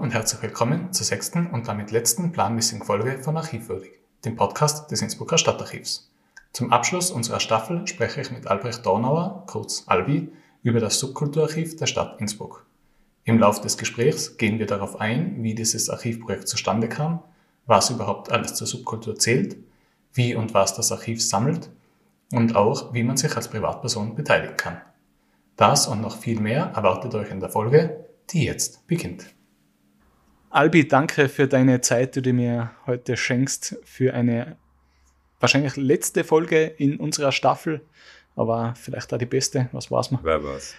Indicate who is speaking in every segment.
Speaker 1: Und herzlich willkommen zur sechsten und damit letzten planmäßigen Folge von Archivwürdig, dem Podcast des Innsbrucker Stadtarchivs. Zum Abschluss unserer Staffel spreche ich mit Albrecht Dornauer, kurz Albi, über das Subkulturarchiv der Stadt Innsbruck. Im Laufe des Gesprächs gehen wir darauf ein, wie dieses Archivprojekt zustande kam, was überhaupt alles zur Subkultur zählt, wie und was das Archiv sammelt und auch, wie man sich als Privatperson beteiligen kann. Das und noch viel mehr erwartet euch in der Folge, die jetzt beginnt. Albi, danke für deine Zeit, die du mir heute schenkst, für eine wahrscheinlich letzte Folge in unserer Staffel, aber vielleicht auch die beste, was war's mal.
Speaker 2: Wer war's?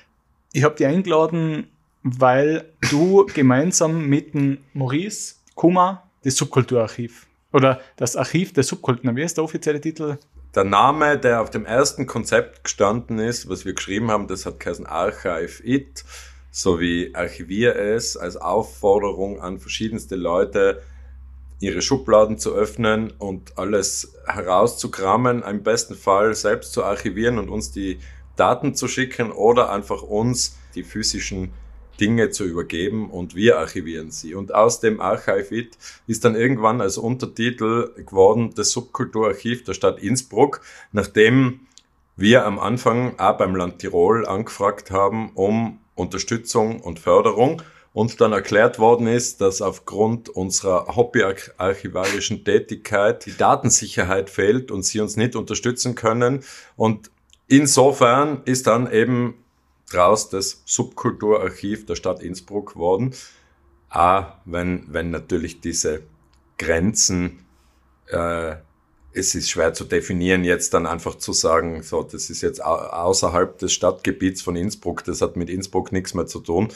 Speaker 1: Ich habe dich eingeladen, weil du gemeinsam mit dem Maurice Kuma das Subkulturarchiv oder das Archiv der Subkulturen, wie ist der offizielle Titel?
Speaker 2: Der Name, der auf dem ersten Konzept gestanden ist, was wir geschrieben haben, das hat geheißen Archive It sowie Archivier es als Aufforderung an verschiedenste Leute, ihre Schubladen zu öffnen und alles herauszukramen, im besten Fall selbst zu archivieren und uns die Daten zu schicken oder einfach uns die physischen Dinge zu übergeben und wir archivieren sie. Und aus dem Archivit ist dann irgendwann als Untertitel geworden das Subkulturarchiv der Stadt Innsbruck, nachdem wir am Anfang auch beim Land Tirol angefragt haben, um Unterstützung und Förderung und dann erklärt worden ist, dass aufgrund unserer hobbyarchivarischen Tätigkeit die Datensicherheit fehlt und sie uns nicht unterstützen können. Und insofern ist dann eben draus das Subkulturarchiv der Stadt Innsbruck geworden. Ah, wenn, wenn natürlich diese Grenzen äh, es ist schwer zu definieren, jetzt dann einfach zu sagen, so, das ist jetzt außerhalb des Stadtgebiets von Innsbruck, das hat mit Innsbruck nichts mehr zu tun,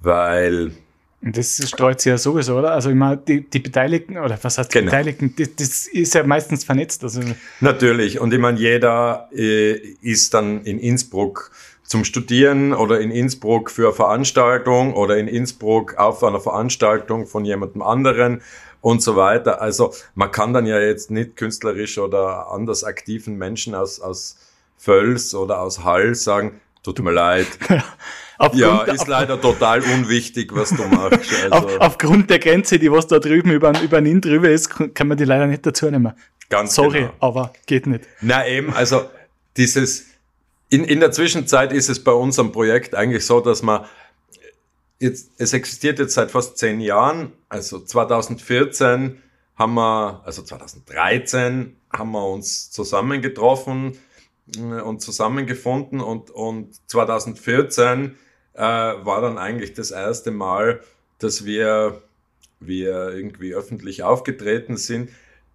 Speaker 2: weil
Speaker 1: das streut sich ja sowieso, oder? Also immer die, die Beteiligten, oder was heißt die genau. Beteiligten, das, das, ist ja meistens vernetzt. Also.
Speaker 2: Natürlich, und ich meine, jeder äh, ist dann in Innsbruck zum Studieren oder in Innsbruck für eine Veranstaltung oder in Innsbruck auf einer Veranstaltung von jemandem anderen und so weiter. Also man kann dann ja jetzt nicht künstlerisch oder anders aktiven Menschen aus, aus Völs oder aus Hall sagen, tut mir leid. ja, ist leider total unwichtig, was du machst.
Speaker 1: Also. Auf, aufgrund der Grenze, die was da drüben über, über den drüber ist, kann man die leider nicht dazu nehmen.
Speaker 2: Ganz
Speaker 1: Sorry,
Speaker 2: genau.
Speaker 1: aber geht nicht.
Speaker 2: Na eben, also dieses, in, in der Zwischenzeit ist es bei unserem Projekt eigentlich so, dass man jetzt, es existiert jetzt seit fast zehn Jahren. Also 2014 haben wir, also 2013 haben wir uns zusammengetroffen äh, und zusammengefunden und, und 2014 äh, war dann eigentlich das erste Mal, dass wir, wir irgendwie öffentlich aufgetreten sind.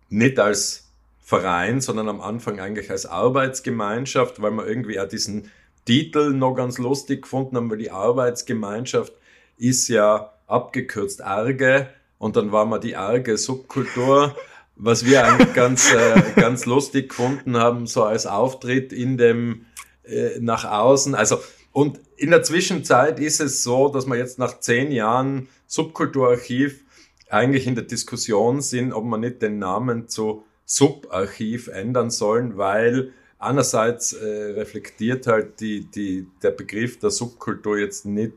Speaker 2: Nicht als Verein, sondern am Anfang eigentlich als Arbeitsgemeinschaft, weil wir irgendwie auch diesen Titel noch ganz lustig gefunden haben, weil die Arbeitsgemeinschaft ist ja abgekürzt Arge und dann war mal die arge Subkultur, was wir eigentlich ganz, äh, ganz lustig gefunden haben, so als Auftritt in dem äh, nach außen. Also und in der Zwischenzeit ist es so, dass wir jetzt nach zehn Jahren Subkulturarchiv eigentlich in der Diskussion sind, ob man nicht den Namen zu Subarchiv ändern sollen, weil einerseits äh, reflektiert halt die, die, der Begriff der Subkultur jetzt nicht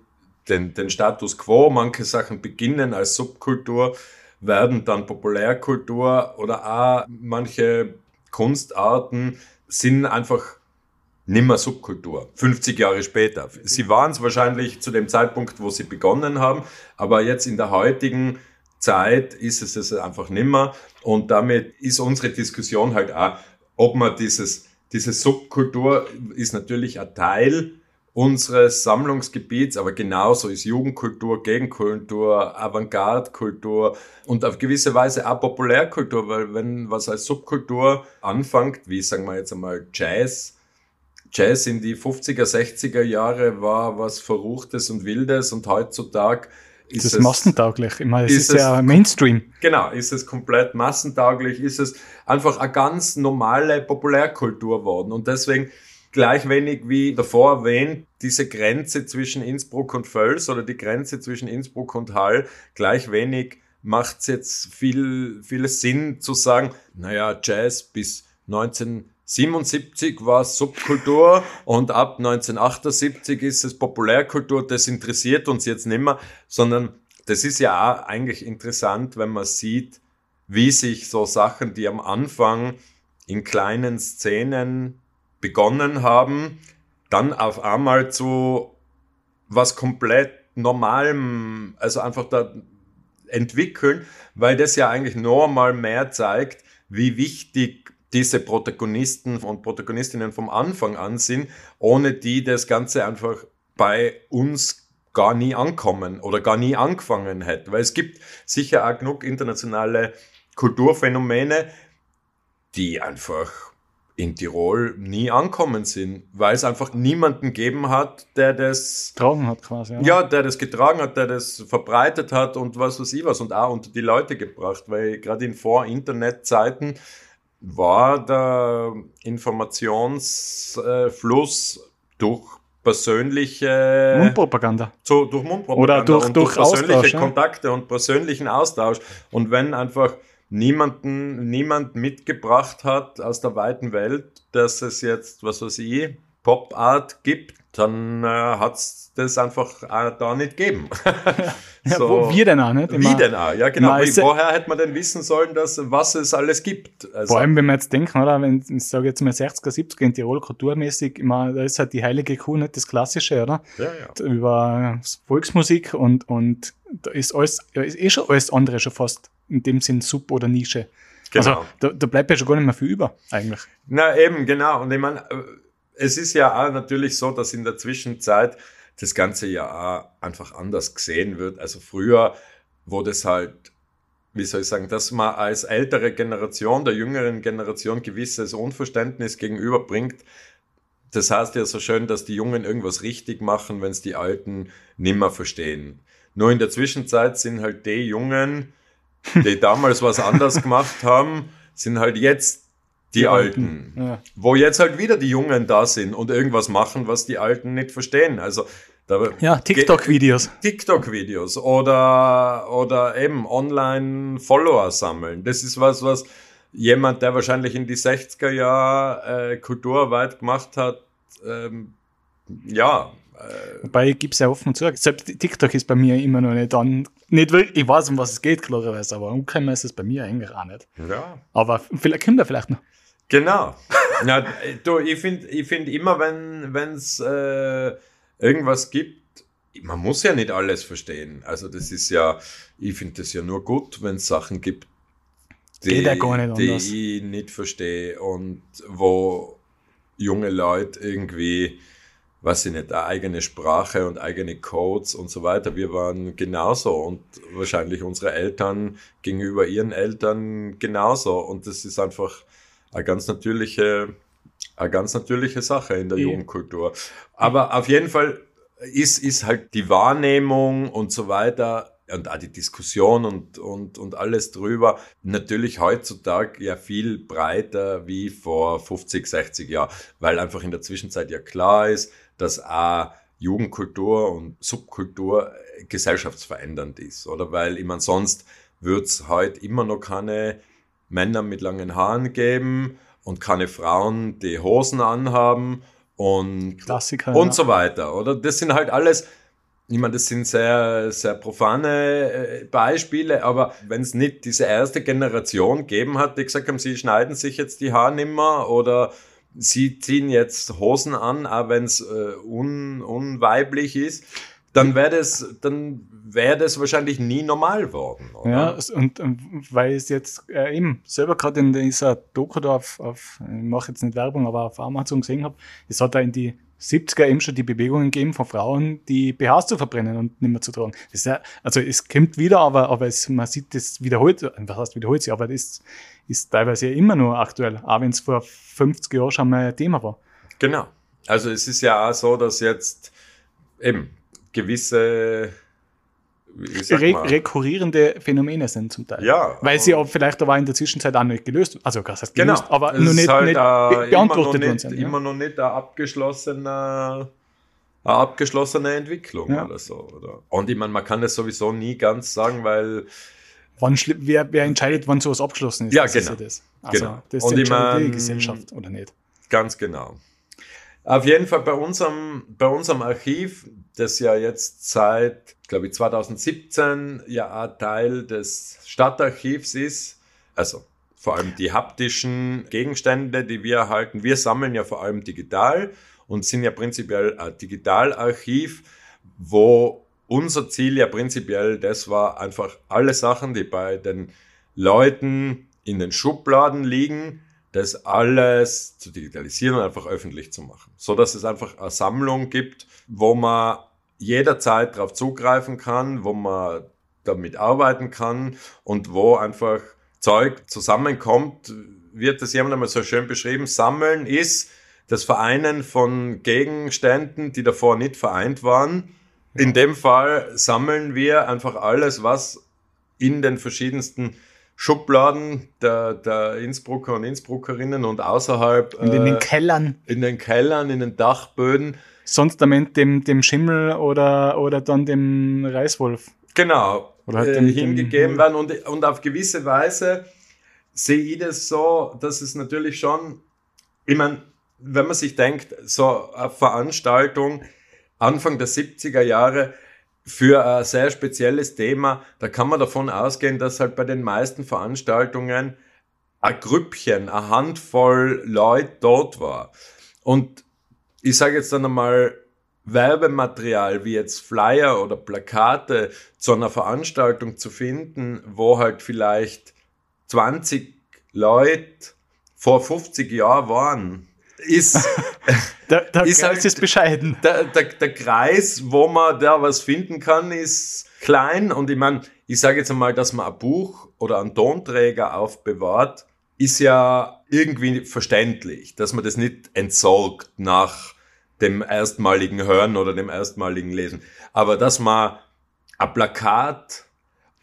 Speaker 2: den, den Status quo. Manche Sachen beginnen als Subkultur, werden dann Populärkultur oder auch manche Kunstarten sind einfach nimmer Subkultur. 50 Jahre später. Sie waren es wahrscheinlich zu dem Zeitpunkt, wo sie begonnen haben, aber jetzt in der heutigen Zeit ist es es einfach nimmer und damit ist unsere Diskussion halt auch, ob man dieses, diese Subkultur ist natürlich ein Teil unseres Sammlungsgebiets, aber genauso ist Jugendkultur, Gegenkultur, Avantgarde-Kultur und auf gewisse Weise auch Populärkultur, weil wenn was als Subkultur anfängt, wie sagen wir jetzt einmal Jazz, Jazz in die 50er, 60er Jahre war was Verruchtes und Wildes und heutzutage ist
Speaker 1: das es massentauglich. Ich meine, es ist, ist ja Mainstream.
Speaker 2: Genau, ist es komplett massentauglich, ist es einfach eine ganz normale Populärkultur worden und deswegen gleich wenig wie davor erwähnt, diese Grenze zwischen Innsbruck und Völs oder die Grenze zwischen Innsbruck und Hall, gleich wenig macht es jetzt viel, viel Sinn zu sagen, naja, Jazz bis 1977 war Subkultur und ab 1978 ist es Populärkultur, das interessiert uns jetzt nicht mehr, sondern das ist ja auch eigentlich interessant, wenn man sieht, wie sich so Sachen, die am Anfang in kleinen Szenen begonnen haben, dann auf einmal zu was komplett Normalem, also einfach da entwickeln, weil das ja eigentlich nur mal mehr zeigt, wie wichtig diese Protagonisten und Protagonistinnen vom Anfang an sind, ohne die das Ganze einfach bei uns gar nie ankommen oder gar nie angefangen hätte. Weil es gibt sicher auch genug internationale Kulturphänomene, die einfach in Tirol nie ankommen sind, weil es einfach niemanden gegeben hat, der das
Speaker 1: getragen hat quasi. Ja.
Speaker 2: ja, der das getragen hat, der das verbreitet hat und was weiß ich was und auch unter die Leute gebracht, weil gerade in Vor-Internet-Zeiten war der Informationsfluss durch persönliche
Speaker 1: Mundpropaganda.
Speaker 2: So, durch Mundpropaganda
Speaker 1: Oder durch,
Speaker 2: und
Speaker 1: durch,
Speaker 2: durch persönliche
Speaker 1: Austausch, ja.
Speaker 2: Kontakte und persönlichen Austausch. Und wenn einfach niemanden, niemand mitgebracht hat aus der weiten Welt, dass es jetzt, was weiß ich, Pop-Art gibt, dann äh, hat's das einfach auch da nicht gegeben.
Speaker 1: Ja, wo wir denn auch, nicht?
Speaker 2: Wie
Speaker 1: Immer-
Speaker 2: denn auch? Ja, genau. Wie, woher hätte man denn wissen sollen, dass, was es alles gibt? Also,
Speaker 1: Vor allem, wenn wir jetzt denken, oder, wenn ich sage jetzt mal 60er, 70er in Tirol kulturmäßig, immer, da ist halt die heilige Kuh nicht das Klassische, oder?
Speaker 2: ja, ja.
Speaker 1: Über Volksmusik und, und da ist alles, ja, ist eh schon alles andere schon fast in dem Sinn Sub oder Nische.
Speaker 2: Genau.
Speaker 1: Also da, da bleibt ja schon gar nicht mehr viel über, eigentlich.
Speaker 2: Na eben, genau. Und ich meine, äh, es ist ja auch natürlich so, dass in der Zwischenzeit das Ganze ja auch einfach anders gesehen wird. Also früher, wo das halt, wie soll ich sagen, dass man als ältere Generation, der jüngeren Generation gewisses Unverständnis gegenüberbringt. Das heißt ja so schön, dass die Jungen irgendwas richtig machen, wenn es die Alten nimmer verstehen. Nur in der Zwischenzeit sind halt die Jungen, die damals was anders gemacht haben, sind halt jetzt die, Alten.
Speaker 1: Ja.
Speaker 2: Wo jetzt halt wieder die Jungen da sind und irgendwas machen, was die Alten nicht verstehen. Also da,
Speaker 1: Ja, TikTok-Videos.
Speaker 2: TikTok-Videos oder, oder eben Online-Follower sammeln. Das ist was, was jemand, der wahrscheinlich in die 60er Jahre äh, Kulturarbeit gemacht hat, ähm, ja, äh,
Speaker 1: Wobei ich gebe es ja offen zu. Selbst TikTok ist bei mir immer noch nicht an. Nicht wirklich, ich weiß, um was es geht, klarerweise, aber umgekommen ist es bei mir eigentlich auch nicht.
Speaker 2: ja,
Speaker 1: Aber vielleicht kommt er vielleicht noch.
Speaker 2: Genau. Ja, du, ich finde ich find immer, wenn es äh, irgendwas gibt, man muss ja nicht alles verstehen. Also das ist ja, ich finde das ja nur gut, wenn es Sachen gibt, die,
Speaker 1: Geht ja gar nicht
Speaker 2: die ich nicht verstehe und wo junge Leute irgendwie, weiß ich nicht, eine eigene Sprache und eigene Codes und so weiter. Wir waren genauso und wahrscheinlich unsere Eltern gegenüber ihren Eltern genauso. Und das ist einfach eine ganz natürliche, eine ganz natürliche Sache in der
Speaker 1: Ja.
Speaker 2: Jugendkultur. Aber auf jeden Fall ist, ist halt die Wahrnehmung und so weiter und auch die Diskussion und, und, und alles drüber natürlich heutzutage ja viel breiter wie vor 50, 60 Jahren, weil einfach in der Zwischenzeit ja klar ist, dass auch Jugendkultur und Subkultur gesellschaftsverändernd ist, oder? Weil meine, sonst wird's heute immer noch keine Männer mit langen Haaren geben und keine Frauen, die Hosen anhaben und
Speaker 1: Klassiker.
Speaker 2: und
Speaker 1: ja.
Speaker 2: so weiter, oder? Das sind halt alles, ich meine, das sind sehr, sehr profane äh, Beispiele, aber wenn es nicht diese erste Generation gegeben hat, die gesagt haben, sie schneiden sich jetzt die Haare nimmer oder sie ziehen jetzt Hosen an, auch wenn es äh, un, unweiblich ist, dann wäre das, dann wäre das wahrscheinlich nie normal worden, oder?
Speaker 1: Ja, und ähm, weil es jetzt äh, eben selber gerade in dieser Doku da auf, auf ich mache jetzt nicht Werbung, aber auf Amazon gesehen habe, es hat da in die 70er eben schon die Bewegungen gegeben von Frauen, die BHs zu verbrennen und nicht mehr zu tragen. Ja, also es kommt wieder, aber, aber es, man sieht, das wiederholt, was heißt wiederholt sich, aber das ist, ist teilweise ja immer nur aktuell, auch wenn es vor 50 Jahren schon mal ein Thema war.
Speaker 2: Genau. Also es ist ja auch so, dass jetzt eben gewisse,
Speaker 1: Re rekurrierende Phänomene sind zum Teil.
Speaker 2: Ja.
Speaker 1: Weil sie auch vielleicht aber in der Zwischenzeit auch nicht gelöst, also was heißt
Speaker 2: Genau.
Speaker 1: gelöst, aber
Speaker 2: Es
Speaker 1: nur
Speaker 2: ist
Speaker 1: nicht,
Speaker 2: halt,
Speaker 1: nicht be beantwortet
Speaker 2: immer noch
Speaker 1: worden
Speaker 2: nicht,
Speaker 1: sind. ja.
Speaker 2: Immer noch nicht eine abgeschlossene, eine abgeschlossene Entwicklung
Speaker 1: Ja.
Speaker 2: oder so. Oder? Und ich meine, man kann das sowieso nie ganz sagen, weil
Speaker 1: Wann wer, wer entscheidet, wann sowas abgeschlossen ist?
Speaker 2: Ja,
Speaker 1: das ist
Speaker 2: genau.
Speaker 1: das. Also,
Speaker 2: Genau.
Speaker 1: das
Speaker 2: Und ich
Speaker 1: entscheidet die Gesellschaft oder nicht.
Speaker 2: ganz genau. Auf jeden Fall bei unserem, bei unserem Archiv, das ja jetzt seit, glaube ich, 2017 ja ein Teil des Stadtarchivs ist, also vor allem die haptischen Gegenstände, die wir erhalten. Wir sammeln ja vor allem digital und sind ja prinzipiell ein Digitalarchiv, wo unser Ziel ja prinzipiell das war, einfach alle Sachen, die bei den Leuten in den Schubladen liegen, das alles zu digitalisieren und einfach öffentlich zu machen. So dass es einfach eine Sammlung gibt, wo man jederzeit darauf zugreifen kann, wo man damit arbeiten kann und wo einfach Zeug zusammenkommt, wird das jemand einmal so schön beschrieben. Sammeln ist das Vereinen von Gegenständen, die davor nicht vereint waren. In dem Fall sammeln wir einfach alles, was in den verschiedensten Schubladen der, der Innsbrucker und Innsbruckerinnen und außerhalb.
Speaker 1: Und in den äh, Kellern.
Speaker 2: In den Kellern, in den Dachböden.
Speaker 1: Sonst damit dem, dem Schimmel oder, oder dann dem Reiswolf.
Speaker 2: Genau. Oder halt äh, hingegeben werden. Und, und auf gewisse Weise sehe ich das so, dass es natürlich schon, ich meine, wenn man sich denkt, so eine Veranstaltung Anfang der 70er Jahre, für ein sehr spezielles Thema, da kann man davon ausgehen, dass halt bei den meisten Veranstaltungen ein Grüppchen, eine Handvoll Leute dort war. Und ich sage jetzt dann einmal, Werbematerial wie jetzt Flyer oder Plakate zu einer Veranstaltung zu finden, wo halt vielleicht 20 Leute vor 50 Jahren waren, ist,
Speaker 1: der, der ist Kreis halt, ist bescheiden.
Speaker 2: Der, der, der Kreis, wo man da was finden kann, ist klein. Und ich meine, ich sage jetzt einmal, dass man ein Buch oder einen Tonträger aufbewahrt, ist ja irgendwie verständlich, dass man das nicht entsorgt nach dem erstmaligen Hören oder dem erstmaligen Lesen. Aber dass man ein Plakat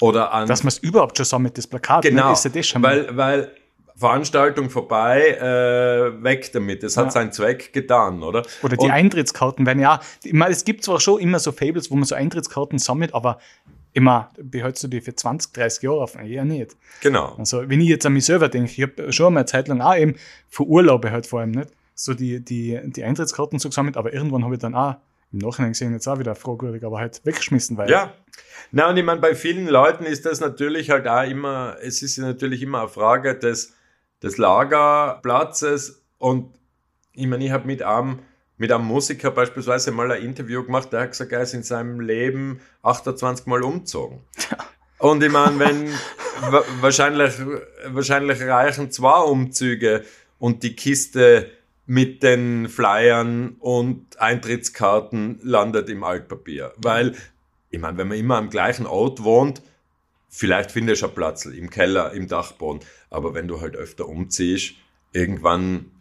Speaker 2: oder ein...
Speaker 1: Dass man es überhaupt schon sammelt, das Plakat,
Speaker 2: ne, genau, ne, ist ja das schon. Weil, weil Veranstaltung vorbei, äh, weg damit. Es hat ja. seinen Zweck getan, oder?
Speaker 1: Oder die Und, Eintrittskarten werden ja, ich meine, es gibt zwar schon immer so Fables, wo man so Eintrittskarten sammelt, aber immer behältst du die für 20, 30 Jahre auf? Ja, nicht.
Speaker 2: Genau.
Speaker 1: Also, wenn ich jetzt an mich selber denke, ich habe schon mal eine Zeit lang auch eben für Urlaube halt vor allem nicht so die, die, die Eintrittskarten so gesammelt, aber irgendwann habe ich dann auch im Nachhinein gesehen, jetzt auch wieder fragwürdig, aber halt weggeschmissen, weil.
Speaker 2: Ja. Na, und ich meine, bei vielen Leuten ist das natürlich halt auch immer, es ist natürlich immer eine Frage des, des Lagerplatzes und ich meine, ich habe mit einem, mit einem Musiker beispielsweise mal ein Interview gemacht, der hat gesagt, er ist in seinem Leben 28 Mal umgezogen. Und ich meine, wenn wahrscheinlich, wahrscheinlich reichen zwei Umzüge und die Kiste mit den Flyern und Eintrittskarten landet im Altpapier. Weil, ich meine, wenn man immer am gleichen Ort wohnt, vielleicht findest du einen Platz im Keller, im Dachboden. Aber wenn du halt öfter umziehst, irgendwann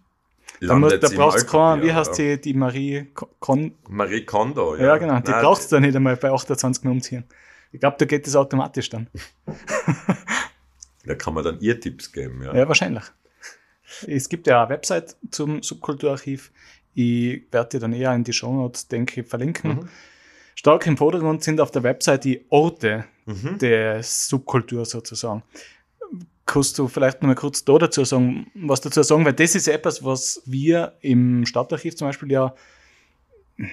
Speaker 1: landet es da brauchst kein, wie heißt sie, die Marie Kon
Speaker 2: Marie Kondo,
Speaker 1: ja. Ja, genau, die Nein, brauchst du dann nicht einmal bei 28 Mal umziehen. Ich glaube, da geht das automatisch dann.
Speaker 2: da kann man dann ihr Tipps geben, ja.
Speaker 1: Ja, wahrscheinlich. Es gibt ja eine Website zum Subkulturarchiv. Ich werde dir dann eher in die Show Notes, denke ich, verlinken. Mhm. Stark im Vordergrund sind auf der Website die Orte mhm. der Subkultur sozusagen. Kannst du vielleicht noch mal kurz da dazu sagen, was dazu sagen, weil das ist etwas, was wir im Stadtarchiv zum Beispiel ja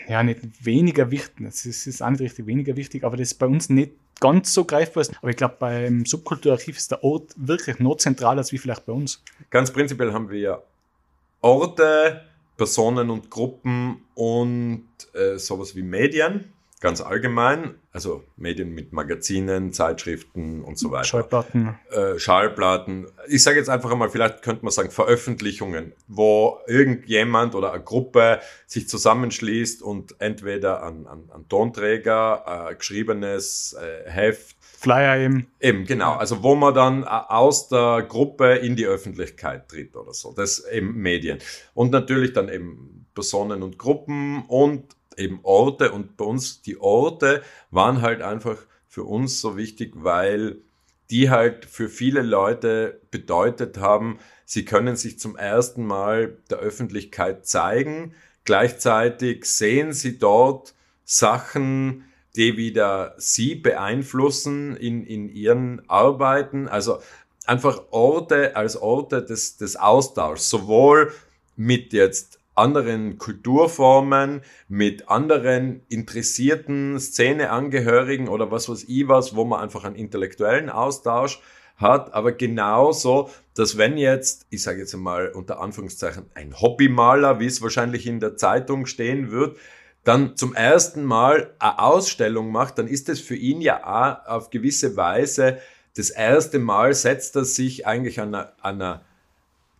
Speaker 1: ja nicht weniger wichtig, es ist auch nicht richtig weniger wichtig, aber das ist bei uns nicht ganz so greifbar ist. Aber ich glaube, beim Subkulturarchiv ist der Ort wirklich noch zentraler als wie vielleicht bei uns.
Speaker 2: Ganz prinzipiell haben wir Orte, Personen und Gruppen und äh, sowas wie Medien ganz allgemein, also Medien mit Magazinen, Zeitschriften und so weiter.
Speaker 1: Schallplatten.
Speaker 2: Äh, Schallplatten. Ich sage jetzt einfach einmal, vielleicht könnte man sagen Veröffentlichungen, wo irgendjemand oder eine Gruppe sich zusammenschließt und entweder an, an, an Tonträger, äh, geschriebenes äh, Heft,
Speaker 1: Flyer eben.
Speaker 2: Eben, genau. Also wo man dann äh, aus der Gruppe in die Öffentlichkeit tritt oder so. Das eben Medien. Und natürlich dann eben Personen und Gruppen und eben Orte und bei uns die Orte waren halt einfach für uns so wichtig, weil die halt für viele Leute bedeutet haben, sie können sich zum ersten Mal der Öffentlichkeit zeigen. Gleichzeitig sehen sie dort Sachen, die wieder sie beeinflussen in, in ihren Arbeiten. Also einfach Orte als Orte des, des Austauschs, sowohl mit jetzt anderen Kulturformen, mit anderen interessierten Szeneangehörigen oder was weiß ich was, wo man einfach einen intellektuellen Austausch hat, aber genauso, dass wenn jetzt, ich sage jetzt einmal unter Anführungszeichen, ein Hobbymaler, wie es wahrscheinlich in der Zeitung stehen wird, dann zum ersten Mal eine Ausstellung macht, dann ist es für ihn ja auch auf gewisse Weise das erste Mal setzt er sich eigentlich an einer, einer,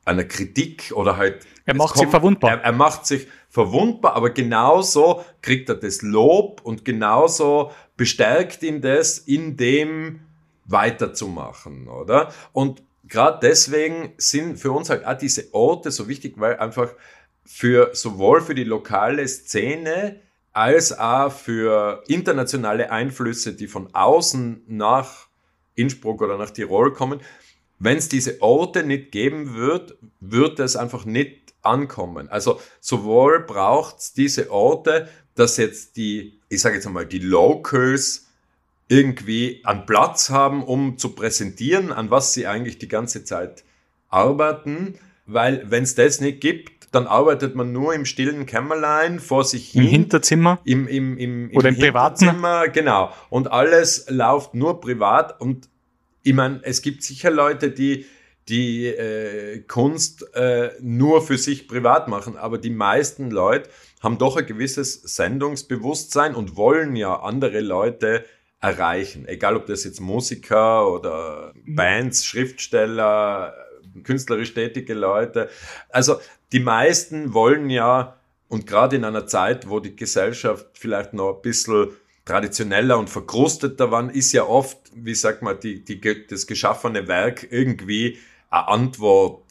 Speaker 2: einer Kritik oder halt.
Speaker 1: Er macht kommt, sich verwundbar.
Speaker 2: Er, er, macht sich verwundbar, aber genauso kriegt er das Lob und genauso bestärkt ihn das, in dem weiterzumachen, oder? Und gerade deswegen sind für uns halt auch diese Orte so wichtig, weil einfach für sowohl für die lokale Szene als auch für internationale Einflüsse, die von außen nach Innsbruck oder nach Tirol kommen, wenn es diese Orte nicht geben wird, wird es einfach nicht ankommen. Also sowohl braucht es diese Orte, dass jetzt die, ich sage jetzt einmal, die Locals irgendwie einen Platz haben, um zu präsentieren, an was sie eigentlich die ganze Zeit arbeiten. Weil wenn es das nicht gibt, dann arbeitet man nur im stillen Kämmerlein vor sich
Speaker 1: hin. Im Hinterzimmer?
Speaker 2: Im, im, im,
Speaker 1: im Oder im privaten?
Speaker 2: Genau. Und alles läuft nur privat. Und ich meine, es gibt sicher Leute, die die äh, Kunst äh, nur für sich privat machen, aber die meisten Leute haben doch ein gewisses Sendungsbewusstsein und wollen ja andere Leute erreichen. Egal ob das jetzt Musiker oder Bands, Schriftsteller, künstlerisch tätige Leute. Also die meisten wollen ja, und gerade in einer Zeit, wo die Gesellschaft vielleicht noch ein bisschen traditioneller und verkrusteter war, ist ja oft, wie sagt man, die, die, das geschaffene Werk irgendwie eine Antwort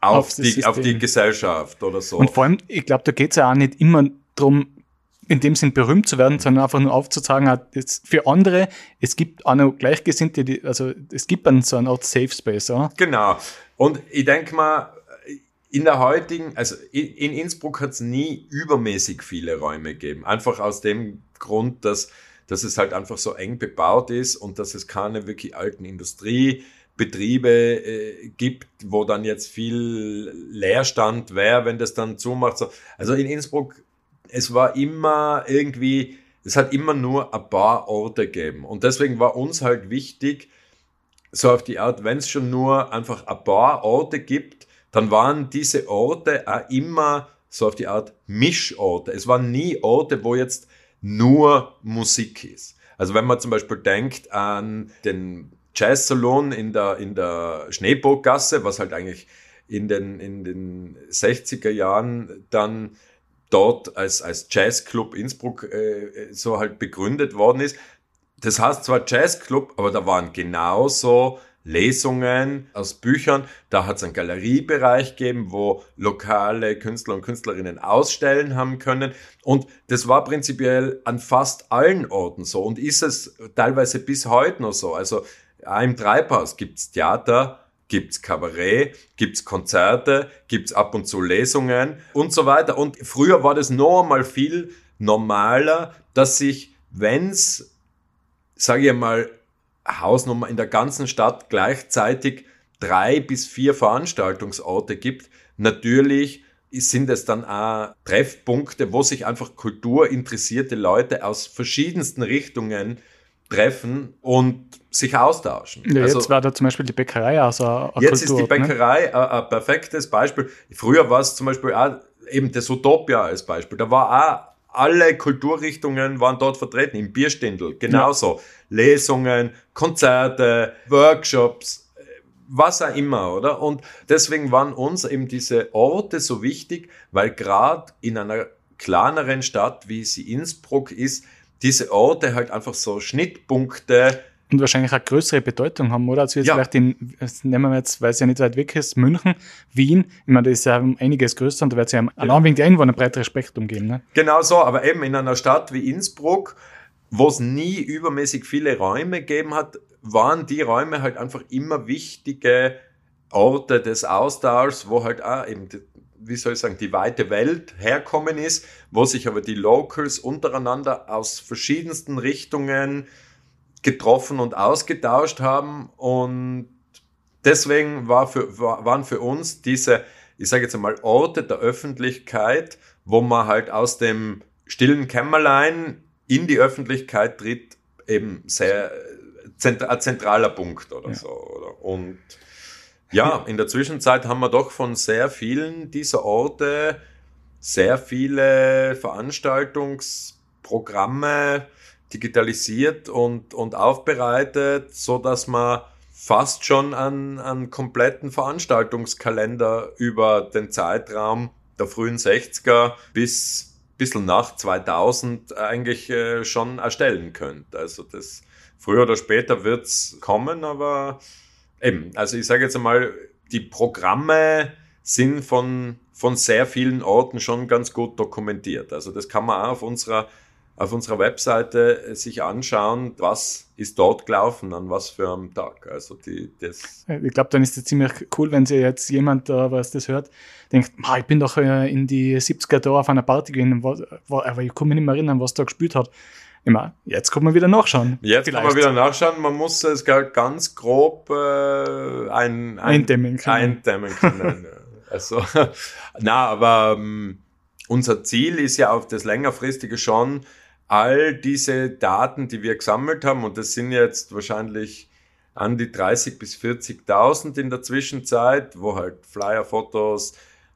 Speaker 2: auf, auf die, auf die Gesellschaft oder so.
Speaker 1: Und vor allem, ich glaube, da geht es ja auch nicht immer darum, in dem Sinn berühmt zu werden, sondern einfach nur aufzuzeigen, für andere, es gibt auch noch Gleichgesinnte, die, also es gibt dann so eine Art Safe Space. Oder?
Speaker 2: Genau. Und ich denke mal, in der heutigen, also in Innsbruck hat es nie übermäßig viele Räume gegeben. Einfach aus dem Grund, dass, dass es halt einfach so eng bebaut ist und dass es keine wirklich alten Industriebetriebe äh, gibt, wo dann jetzt viel Leerstand wäre, wenn das dann zumacht. So. Also in Innsbruck, es war immer irgendwie, es hat immer nur ein paar Orte gegeben. Und deswegen war uns halt wichtig, so auf die Art, wenn es schon nur einfach ein paar Orte gibt, dann waren diese Orte auch immer so auf die Art Mischorte. Es waren nie Orte, wo jetzt nur Musik ist. Also wenn man zum Beispiel denkt an den Jazzsalon in der, in der Schneeburggasse, was halt eigentlich in den, in den 60er Jahren dann dort als, als Jazzclub Innsbruck äh, so halt begründet worden ist. Das heißt zwar Jazzclub, aber da waren genauso Lesungen aus Büchern. Da hat es einen Galeriebereich gegeben, wo lokale Künstler und Künstlerinnen ausstellen haben können. Und das war prinzipiell an fast allen Orten so und ist es teilweise bis heute noch so. Also im Treibhaus gibt's Theater, gibt's Kabarett, gibt's Konzerte, gibt's ab und zu Lesungen und so weiter. Und früher war das noch mal viel normaler, dass sich, wenn's, sage ich mal, Hausnummer in der ganzen Stadt gleichzeitig drei bis vier Veranstaltungsorte gibt, natürlich sind es dann auch Treffpunkte, wo sich einfach kulturinteressierte Leute aus verschiedensten Richtungen treffen und sich austauschen.
Speaker 1: Ja, also, jetzt war da zum Beispiel die Bäckerei also
Speaker 2: eine Jetzt Kultur, ist die Bäckerei ne? ein, ein perfektes Beispiel. Früher war es zum Beispiel auch eben das Utopia als Beispiel. Da war auch alle Kulturrichtungen waren dort vertreten, im Bierstindel, genauso. Ja. Lesungen, Konzerte, Workshops, was auch immer, oder? Und deswegen waren uns eben diese Orte so wichtig, weil gerade in einer kleineren Stadt, wie sie Innsbruck ist, diese Orte halt einfach so Schnittpunkte
Speaker 1: und wahrscheinlich auch größere Bedeutung haben, oder? Also jetzt ja. vielleicht in, nehmen wir jetzt, weil es ja nicht weit weg ist, München, Wien, ich meine, das ist ja einiges größer und da wird es ja allein wegen der Einwohner ein breiteres Spektrum geben, ne?
Speaker 2: Genau so, aber eben in einer Stadt wie Innsbruck, wo es nie übermäßig viele Räume gegeben hat, waren die Räume halt einfach immer wichtige Orte des Austauschs, wo halt auch eben, wie soll ich sagen, die weite Welt herkommen ist, wo sich aber die Locals untereinander aus verschiedensten Richtungen getroffen und ausgetauscht haben. Und deswegen war für, war, waren für uns diese, ich sage jetzt einmal, Orte der Öffentlichkeit, wo man halt aus dem stillen Kämmerlein in die Öffentlichkeit tritt, eben sehr ein zentraler Punkt oder ja. so. Oder? Und ja, in der Zwischenzeit haben wir doch von sehr vielen dieser Orte sehr viele Veranstaltungsprogramme digitalisiert und, und aufbereitet, so dass man fast schon einen, einen kompletten Veranstaltungskalender über den Zeitraum der frühen 60er bis bisschen nach 2000 eigentlich äh, schon erstellen könnte. Also das früher oder später wird's kommen, aber eben, also ich sage jetzt einmal, die Programme sind von, von sehr vielen Orten schon ganz gut dokumentiert. Also das kann man auch auf unserer auf unserer Webseite äh, sich anschauen, was ist dort gelaufen, an was für einem Tag. Also die, das
Speaker 1: ich glaube, dann ist es ziemlich cool, wenn sich jetzt jemand, äh, was das hört, denkt, ich bin doch äh, in die 70er da auf einer Party gewesen, aber ich kann mich nicht mehr erinnern, was da gespielt hat. Immer, jetzt kann man wieder nachschauen.
Speaker 2: Jetzt Vielleicht. kann man wieder nachschauen. Man muss es ganz grob äh, ein, ein,
Speaker 1: eindämmen können.
Speaker 2: Eindämmen können. also, na, aber ähm, unser Ziel ist ja auf das längerfristige schon, all diese Daten, die wir gesammelt haben, und das sind jetzt wahrscheinlich an die 30 bis 40.000 in der Zwischenzeit, wo halt Flyer, Fotos,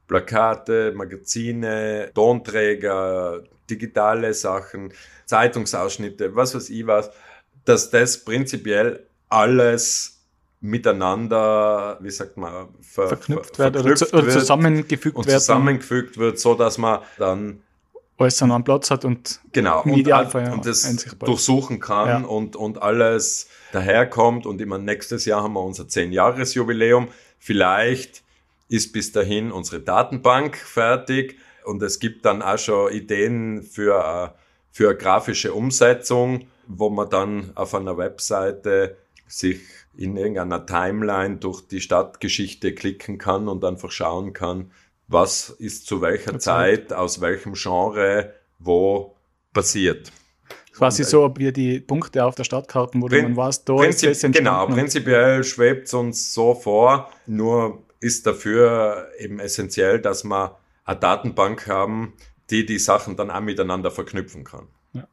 Speaker 2: Plakate, Magazine, Tonträger, digitale Sachen, Zeitungsausschnitte, was weiß ich was, dass das prinzipiell alles miteinander, wie sagt man,
Speaker 1: ver, verknüpft, ver, wird, oder, zu, oder zusammengefügt
Speaker 2: und wird. Zusammengefügt wird, so dass man dann
Speaker 1: alles an einem Platz hat und
Speaker 2: genau und, ja, und das durchsuchen kann ja. und, und alles daherkommt. Und immer nächstes Jahr haben wir unser 10-Jahres-Jubiläum. Vielleicht ist bis dahin unsere Datenbank fertig und es gibt dann auch schon Ideen für, für eine grafische Umsetzung, wo man dann auf einer Webseite sich in irgendeiner Timeline durch die Stadtgeschichte klicken kann und einfach schauen kann, was ist zu welcher Zeit, aus welchem Genre, wo passiert.
Speaker 1: Quasi so wie die Punkte auf der Stadtkarte, wo man weiß, da
Speaker 2: Prinzip, ist es Genau, prinzipiell schwebt es uns so vor, nur ist dafür eben essentiell, dass wir eine Datenbank haben, die die Sachen dann auch miteinander verknüpfen kann. Ja.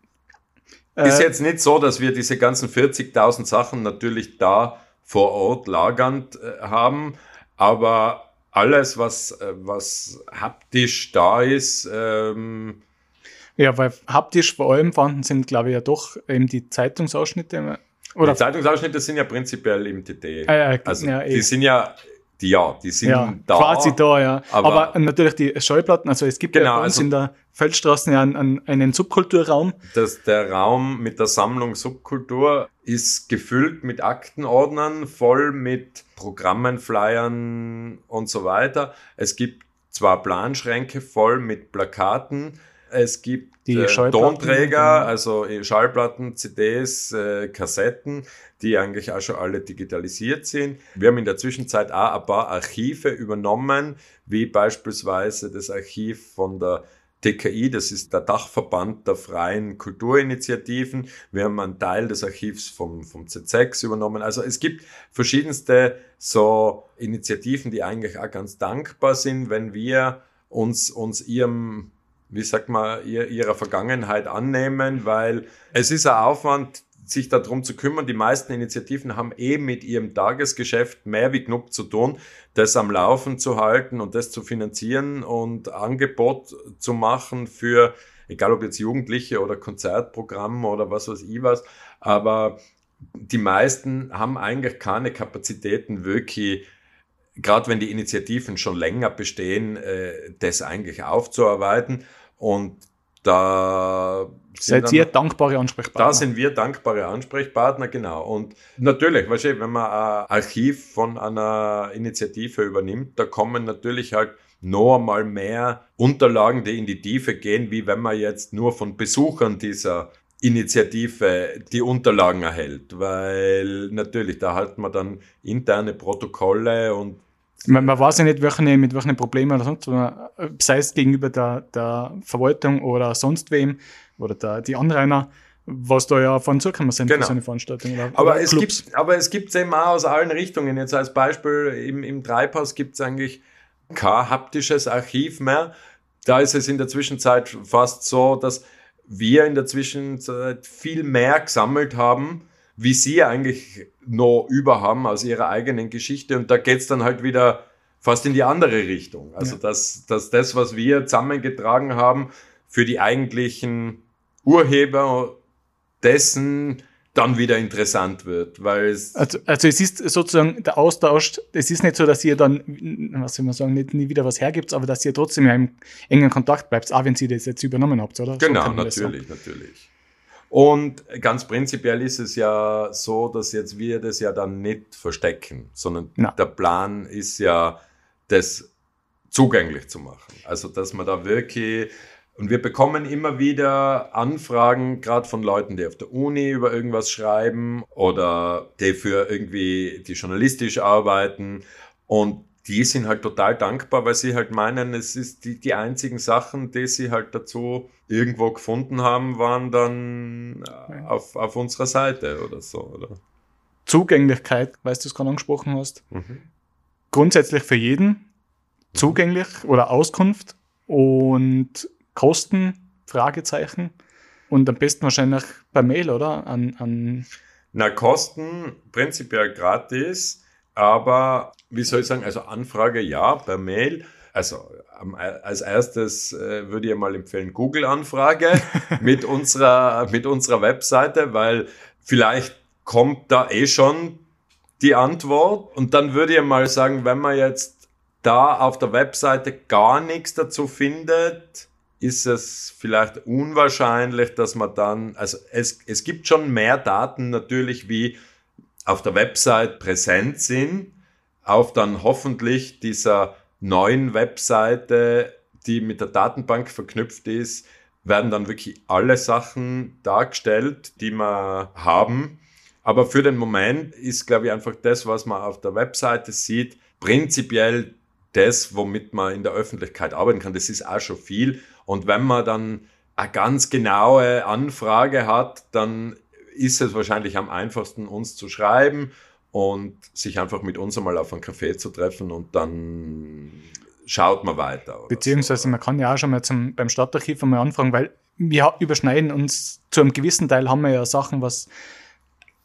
Speaker 2: Ist äh, jetzt nicht so, dass wir diese ganzen 40.000 Sachen natürlich da vor Ort lagernd äh, haben, aber alles, was, äh, was haptisch da ist. Ähm
Speaker 1: ja, weil haptisch vor allem vorhanden sind, glaube ich, ja doch eben die Zeitungsausschnitte.
Speaker 2: Oder? Die Zeitungsausschnitte sind ja prinzipiell im TT. Ah, ja, also ja, die eh. sind ja die, ja, die sind ja, da.
Speaker 1: Quasi da, ja. Aber, aber, natürlich die Schallplatten, also es gibt genau, ja bei uns also, in der Feldstraße ja einen, einen Subkulturraum.
Speaker 2: Das, der Raum mit der Sammlung Subkultur ist gefüllt mit Aktenordnern, voll mit Programmen, Flyern und so weiter. Es gibt zwar Planschränke voll mit Plakaten, es gibt die äh, Tonträger, also äh, Schallplatten, CDs, äh, Kassetten, die eigentlich auch schon alle digitalisiert sind. Wir haben in der Zwischenzeit auch ein paar Archive übernommen, wie beispielsweise das Archiv von der TKI, das ist der Dachverband der freien Kulturinitiativen. Wir haben einen Teil des Archivs vom, vom Z6 übernommen. Also es gibt verschiedenste so Initiativen, die eigentlich auch ganz dankbar sind, wenn wir uns, uns ihrem wie sagt man, ihrer Vergangenheit annehmen, weil es ist ein Aufwand, sich darum zu kümmern. Die meisten Initiativen haben eben eh mit ihrem Tagesgeschäft mehr wie genug zu tun, das am Laufen zu halten und das zu finanzieren und Angebot zu machen für, egal ob jetzt Jugendliche oder Konzertprogramm oder was weiß ich was, aber die meisten haben eigentlich keine Kapazitäten wirklich gerade wenn die Initiativen schon länger bestehen, äh, das eigentlich aufzuarbeiten. Und da
Speaker 1: Seid ihr dankbare Ansprechpartner?
Speaker 2: Da sind wir dankbare Ansprechpartner, genau. Und natürlich, weißt du, wenn man ein Archiv von einer Initiative übernimmt, da kommen natürlich halt noch einmal mehr Unterlagen, die in die Tiefe gehen, wie wenn man jetzt nur von Besuchern dieser Initiative die Unterlagen erhält, weil natürlich, da hat man dann interne Protokolle und
Speaker 1: man, man weiß ja nicht, welche, mit welchen Problemen oder sonst, sei es gegenüber der, der Verwaltung oder sonst wem oder der, die Anrainer, was da ja von zukommen sind
Speaker 2: genau. für so eine Veranstaltung. Oder, aber, oder es gibt, aber es gibt eben auch aus allen Richtungen. Jetzt als Beispiel im, im Treibhaus gibt es eigentlich kein haptisches Archiv mehr. Da ist es in der Zwischenzeit fast so, dass wir in der Zwischenzeit viel mehr gesammelt haben, wie sie eigentlich noch über haben aus ihrer eigenen Geschichte. Und da geht's dann halt wieder fast in die andere Richtung. Also ja. dass, dass das, was wir zusammengetragen haben, für die eigentlichen Urheber dessen dann wieder interessant wird, weil es
Speaker 1: also, also es ist sozusagen der Austausch, es ist nicht so, dass ihr dann, was soll man sagen, nicht nie wieder was hergibt, aber dass ihr trotzdem ja im engen Kontakt bleibt, auch wenn ihr das jetzt übernommen habt, oder?
Speaker 2: Genau, so natürlich, natürlich. Und ganz prinzipiell ist es ja so, dass jetzt wir das ja dann nicht verstecken, sondern Na. der Plan ist ja, das zugänglich zu machen. Also, dass man da wirklich und wir bekommen immer wieder Anfragen, gerade von Leuten, die auf der Uni über irgendwas schreiben oder die für irgendwie, die journalistisch arbeiten. Und die sind halt total dankbar, weil sie halt meinen, es ist die, die einzigen Sachen, die sie halt dazu irgendwo gefunden haben, waren dann auf, auf unserer Seite oder so, oder?
Speaker 1: Zugänglichkeit, weil du es gerade angesprochen hast. Mhm. Grundsätzlich für jeden zugänglich oder Auskunft und Kosten? Fragezeichen. Und am besten wahrscheinlich per Mail, oder? An, an
Speaker 2: Na, Kosten prinzipiell gratis, aber wie soll ich sagen, also Anfrage ja, per Mail. Also als erstes äh, würde ich mal empfehlen, Google-Anfrage mit unserer, mit unserer Webseite, weil vielleicht kommt da eh schon die Antwort. Und dann würde ich mal sagen, wenn man jetzt da auf der Webseite gar nichts dazu findet, ist es vielleicht unwahrscheinlich, dass man dann, also es, es gibt schon mehr Daten natürlich, wie auf der Website präsent sind, auf dann hoffentlich dieser neuen Webseite, die mit der Datenbank verknüpft ist, werden dann wirklich alle Sachen dargestellt, die wir haben. Aber für den Moment ist, glaube ich, einfach das, was man auf der Webseite sieht, prinzipiell das, womit man in der Öffentlichkeit arbeiten kann. Das ist auch schon viel. Und wenn man dann eine ganz genaue Anfrage hat, dann ist es wahrscheinlich am einfachsten, uns zu schreiben und sich einfach mit uns einmal auf einen Café zu treffen und dann schaut man weiter.
Speaker 1: Beziehungsweise so. man kann ja auch schon mal zum, beim Stadtarchiv einmal anfragen, weil wir überschneiden uns zu einem gewissen Teil haben wir ja Sachen, was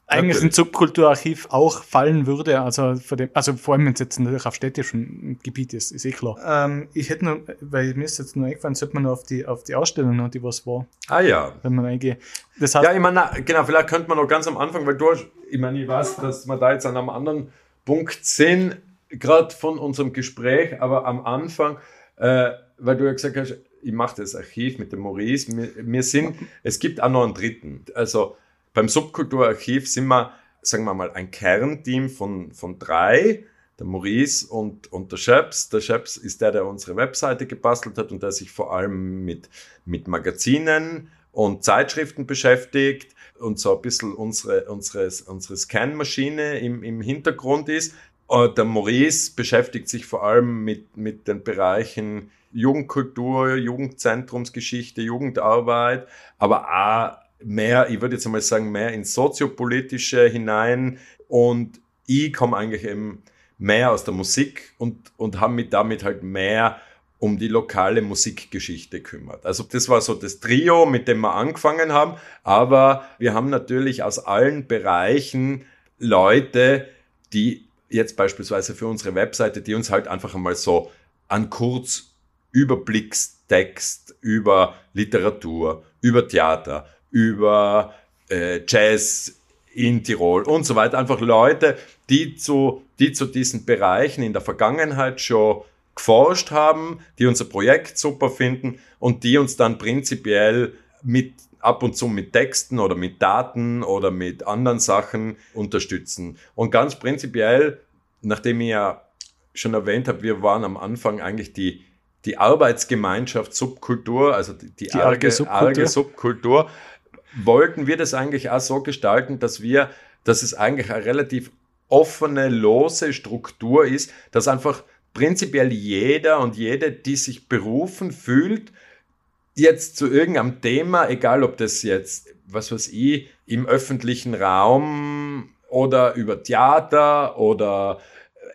Speaker 1: eigentlich ein Subkulturarchiv auch fallen würde, also, vor dem, also vor allem wenn es jetzt natürlich auf städtischem Gebiet ist, ist eh klar. Ähm, ich hätte nur, weil mir ist jetzt nur eingefallen, sollte man nur auf die, auf die Ausstellung noch, die was war.
Speaker 2: Ah ja.
Speaker 1: Wenn man eingeht.
Speaker 2: Das heißt, ja, ich meine, genau, vielleicht könnte man noch ganz am Anfang, weil du, ich meine, ich weiß, dass wir da jetzt an einem anderen Punkt sind, gerade von unserem Gespräch, aber am Anfang, äh, weil du ja gesagt hast, ich mache das Archiv mit dem Maurice, wir, wir sind, es gibt auch noch einen dritten, also beim Subkulturarchiv sind wir, sagen wir mal, ein Kernteam von, von drei, der Maurice und, und der Scheps. Der Scheps ist der, der unsere Webseite gebastelt hat und der sich vor allem mit, mit Magazinen und Zeitschriften beschäftigt und so ein bisschen unsere, unsere, unsere Scanmaschine im, im Hintergrund ist. Und der Maurice beschäftigt sich vor allem mit, mit den Bereichen Jugendkultur, Jugendzentrumsgeschichte, Jugendarbeit, aber auch mehr, ich würde jetzt einmal sagen, mehr ins Soziopolitische hinein und ich komme eigentlich eben mehr aus der Musik und, und habe mich damit halt mehr um die lokale Musikgeschichte kümmert. Also das war so das Trio, mit dem wir angefangen haben, aber wir haben natürlich aus allen Bereichen Leute, die jetzt beispielsweise für unsere Webseite, die uns halt einfach einmal so an Kurzüberblickstext über Literatur, über Theater, über äh, Jazz in Tirol und so weiter. Einfach Leute, die zu, die zu diesen Bereichen in der Vergangenheit schon geforscht haben, die unser Projekt super finden und die uns dann prinzipiell mit ab und zu mit Texten oder mit Daten oder mit anderen Sachen unterstützen. Und ganz prinzipiell, nachdem ich ja schon erwähnt habe, wir waren am Anfang eigentlich die, die Arbeitsgemeinschaft Subkultur, also die, die, die arge, arge, Subkultur. arge Subkultur wollten wir das eigentlich auch so gestalten, dass wir, dass es eigentlich eine relativ offene, lose Struktur ist, dass einfach prinzipiell jeder und jede, die sich berufen fühlt, jetzt zu irgendeinem Thema, egal ob das jetzt, was weiß ich, im öffentlichen Raum oder über Theater oder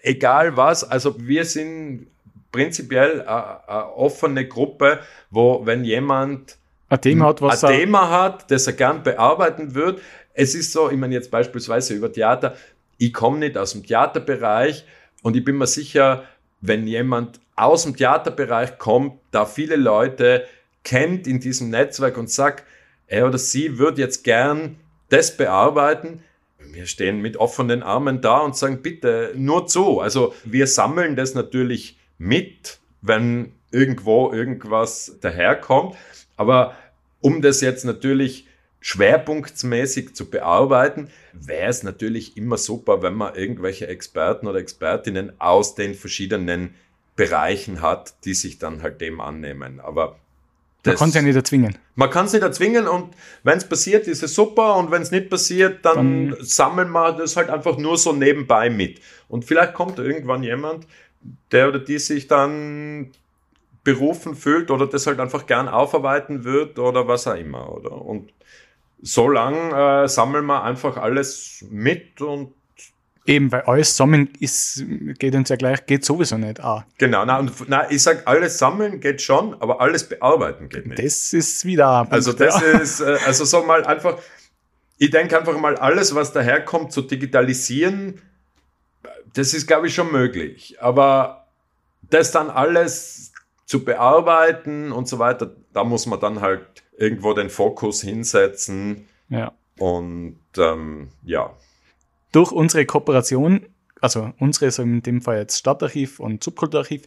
Speaker 2: egal was, also wir sind prinzipiell eine offene Gruppe, wo wenn jemand
Speaker 1: ein Thema hat,
Speaker 2: was ein Thema hat, das er gern bearbeiten wird. Es ist so, ich meine jetzt beispielsweise über Theater, ich komme nicht aus dem Theaterbereich und ich bin mir sicher, wenn jemand aus dem Theaterbereich kommt, da viele Leute kennt in diesem Netzwerk und sagt, er oder sie würde jetzt gern das bearbeiten, wir stehen mit offenen Armen da und sagen, bitte nur zu. Also wir sammeln das natürlich mit, wenn irgendwo irgendwas daherkommt. Aber um das jetzt natürlich schwerpunktsmäßig zu bearbeiten, wäre es natürlich immer super, wenn man irgendwelche Experten oder Expertinnen aus den verschiedenen Bereichen hat, die sich dann halt dem annehmen. Aber
Speaker 1: das, man kann es ja nicht erzwingen.
Speaker 2: Man kann es nicht erzwingen und wenn es passiert, ist es super und wenn es nicht passiert, dann, dann sammeln wir das halt einfach nur so nebenbei mit. Und vielleicht kommt irgendwann jemand, der oder die sich dann berufen fühlt oder das halt einfach gern aufarbeiten wird oder was auch immer. Oder? Und so lang äh, sammeln wir einfach alles mit und
Speaker 1: Eben, weil alles sammeln ist, geht uns ja gleich, geht sowieso nicht auch.
Speaker 2: Genau, na, und, na, ich sag, alles sammeln geht schon, aber alles bearbeiten geht nicht.
Speaker 1: Das ist wieder
Speaker 2: ein Also das ja. ist, äh, also so mal einfach, ich denke einfach mal, alles, was daherkommt, zu digitalisieren, das ist, glaube ich, schon möglich. Aber das dann alles zu bearbeiten und so weiter, da muss man dann halt irgendwo den Fokus hinsetzen.
Speaker 1: Ja.
Speaker 2: Und ähm, ja
Speaker 1: durch unsere Kooperation, also unsere, so in dem Fall jetzt Stadtarchiv und Subkulturarchiv,